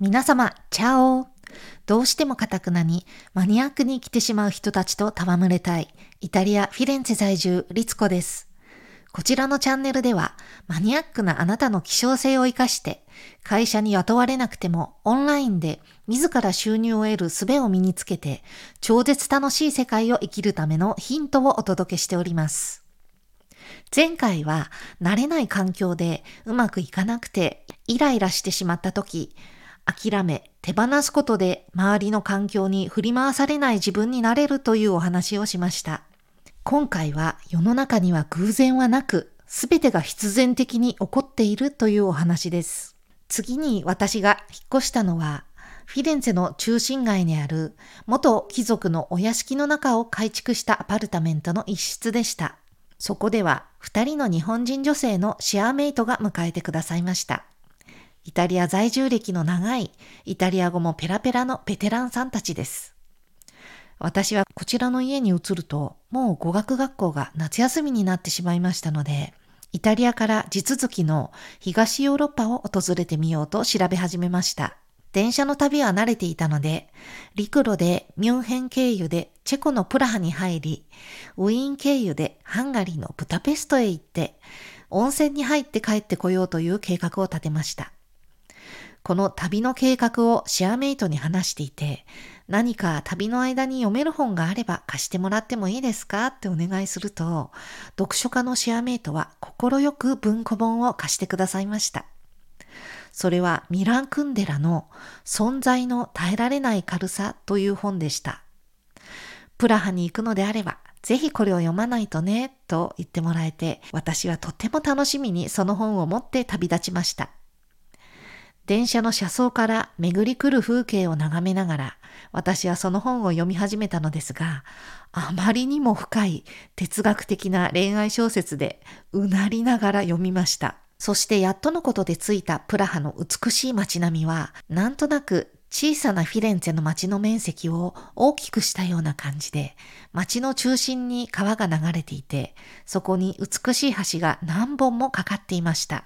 皆様、チャオどうしてもカタクナにマニアックに生きてしまう人たちと戯れたい、イタリア・フィレンツェ在住、リツコです。こちらのチャンネルでは、マニアックなあなたの希少性を活かして、会社に雇われなくてもオンラインで自ら収入を得る術を身につけて、超絶楽しい世界を生きるためのヒントをお届けしております。前回は慣れない環境でうまくいかなくてイライラしてしまった時、諦め、手放すことで周りの環境に振り回されない自分になれるというお話をしました。今回は世の中には偶然はなく、すべてが必然的に起こっているというお話です。次に私が引っ越したのは、フィレンツェの中心街にある元貴族のお屋敷の中を改築したアパルタメントの一室でした。そこでは二人の日本人女性のシェアメイトが迎えてくださいました。イタリア在住歴の長い、イタリア語もペラペラのベテランさんたちです。私はこちらの家に移ると、もう語学学校が夏休みになってしまいましたので、イタリアから地続きの東ヨーロッパを訪れてみようと調べ始めました。電車の旅は慣れていたので、陸路でミュンヘン経由でチェコのプラハに入り、ウィーン経由でハンガリーのブタペストへ行って、温泉に入って帰ってこようという計画を立てました。この旅の計画をシェアメイトに話していて、何か旅の間に読める本があれば貸してもらってもいいですか？ってお願いすると、読書家のシェアメイトは快く文庫本を貸してくださいました。それはミラン・クンデラの存在の耐えられない軽さという本でした。プラハに行くのであれば、ぜひこれを読まないとね、と言ってもらえて、私はとても楽しみにその本を持って旅立ちました。電車の車窓から巡り来る風景を眺めながら、私はその本を読み始めたのですが、あまりにも深い哲学的な恋愛小説で、うなりながら読みました。そしてやっとのことで着いたプラハの美しい街並みは、なんとなく小さなフィレンツェの街の面積を大きくしたような感じで、街の中心に川が流れていて、そこに美しい橋が何本もかかっていました。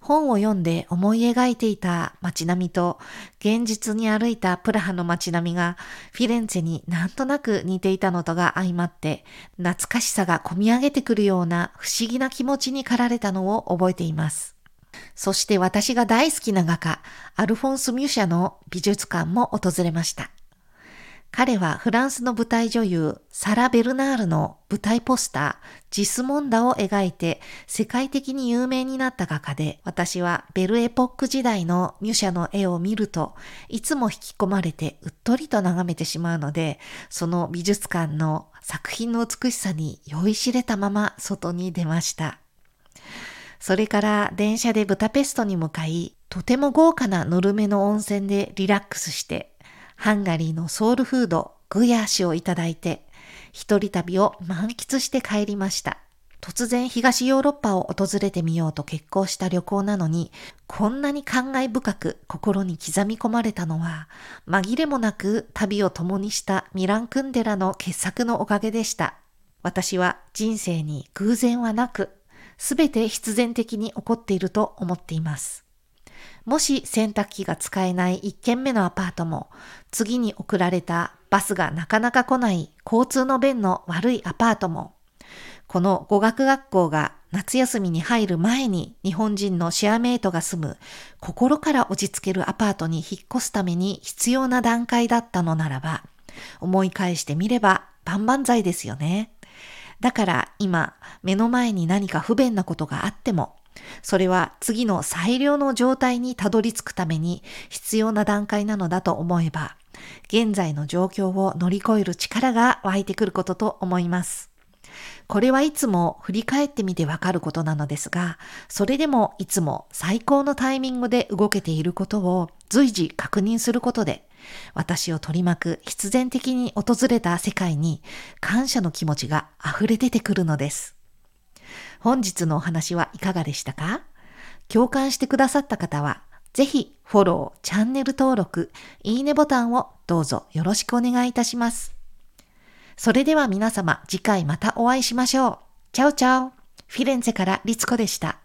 本を読んで思い描いていた街並みと現実に歩いたプラハの街並みがフィレンツェになんとなく似ていたのとが相まって懐かしさが込み上げてくるような不思議な気持ちに駆られたのを覚えています。そして私が大好きな画家、アルフォンス・ミュシャの美術館も訪れました。彼はフランスの舞台女優サラ・ベルナールの舞台ポスタージスモンダを描いて世界的に有名になった画家で私はベルエポック時代のミュシャの絵を見るといつも引き込まれてうっとりと眺めてしまうのでその美術館の作品の美しさに酔いしれたまま外に出ました。それから電車でブタペストに向かいとても豪華なぬるめの温泉でリラックスしてハンガリーのソウルフード、グヤーシをいただいて、一人旅を満喫して帰りました。突然東ヨーロッパを訪れてみようと決行した旅行なのに、こんなに感慨深く心に刻み込まれたのは、紛れもなく旅を共にしたミラン・クンデラの傑作のおかげでした。私は人生に偶然はなく、すべて必然的に起こっていると思っています。もし洗濯機が使えない1軒目のアパートも、次に送られたバスがなかなか来ない交通の便の悪いアパートも、この語学学校が夏休みに入る前に日本人のシェアメイトが住む心から落ち着けるアパートに引っ越すために必要な段階だったのならば、思い返してみれば万々歳ですよね。だから今目の前に何か不便なことがあってもそれは次の最良の状態にたどり着くために必要な段階なのだと思えば、現在の状況を乗り越える力が湧いてくることと思います。これはいつも振り返ってみてわかることなのですが、それでもいつも最高のタイミングで動けていることを随時確認することで、私を取り巻く必然的に訪れた世界に感謝の気持ちが溢れ出てくるのです。本日のお話はいかがでしたか？共感してくださった方は、ぜひフォロー、チャンネル登録、いいねボタンをどうぞよろしくお願いいたします。それでは皆様次回またお会いしましょう。チャオチャオ。フィレンツェからリツコでした。